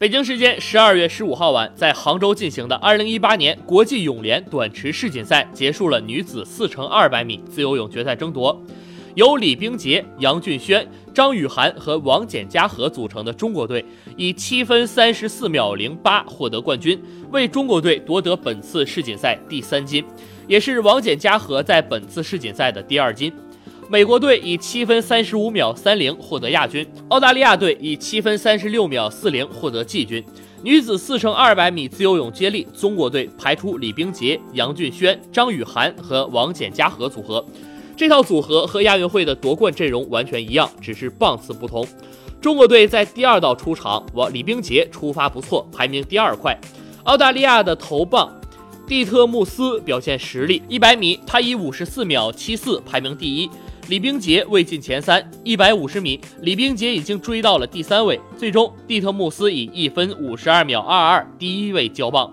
北京时间十二月十五号晚，在杭州进行的二零一八年国际泳联短池世锦赛结束了女子四乘二百米自由泳决赛争夺，由李冰洁、杨俊轩、张雨涵和王简嘉禾组成的中国队以七分三十四秒零八获得冠军，为中国队夺得本次世锦赛第三金，也是王简嘉禾在本次世锦赛的第二金。美国队以七分三十五秒三零获得亚军，澳大利亚队以七分三十六秒四零获得季军。女子四乘二百米自由泳接力，中国队排出李冰洁、杨俊轩、张雨涵和王简嘉禾组合。这套组合和亚运会的夺冠阵容完全一样，只是棒次不同。中国队在第二道出场，王李冰洁出发不错，排名第二快。澳大利亚的头棒蒂特穆斯表现实力，一百米他以五十四秒七四排名第一。李冰洁未进前三，一百五十米，李冰洁已经追到了第三位。最终，蒂特穆斯以一分五十二秒二二第一位交棒，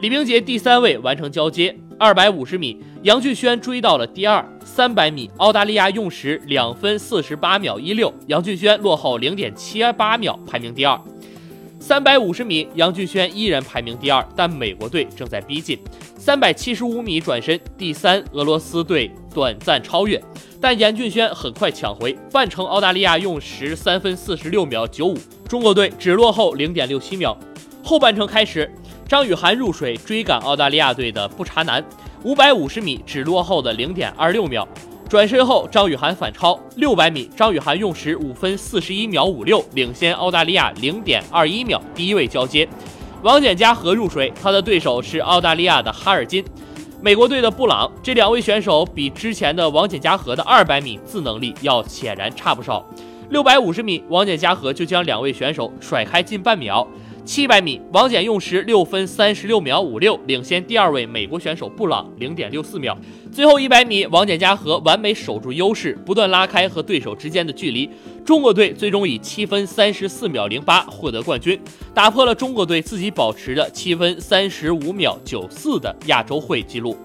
李冰洁第三位完成交接。二百五十米，杨俊轩追到了第二。三百米，澳大利亚用时两分四十八秒一六，杨俊轩落后零点七八秒，排名第二。三百五十米，杨俊轩依然排名第二，但美国队正在逼近。三百七十五米转身，第三，俄罗斯队短暂超越。但严俊轩很快抢回半程，澳大利亚用时三分四十六秒九五，中国队只落后零点六七秒。后半程开始，张雨涵入水追赶澳大利亚队的布查南，五百五十米只落后的零点二六秒。转身后，张雨涵反超六百米，张雨涵用时五分四十一秒五六，领先澳大利亚零点二一秒，第一位交接。王简嘉禾入水，他的对手是澳大利亚的哈尔金。美国队的布朗，这两位选手比之前的王简嘉禾的二百米自能力要显然差不少。六百五十米，王简嘉禾就将两位选手甩开近半秒。七百米，王简用时六分三十六秒五六，领先第二位美国选手布朗零点六四秒。最后一百米，王简嘉禾完美守住优势，不断拉开和对手之间的距离。中国队最终以七分三十四秒零八获得冠军，打破了中国队自己保持的七分三十五秒九四的亚洲会纪录。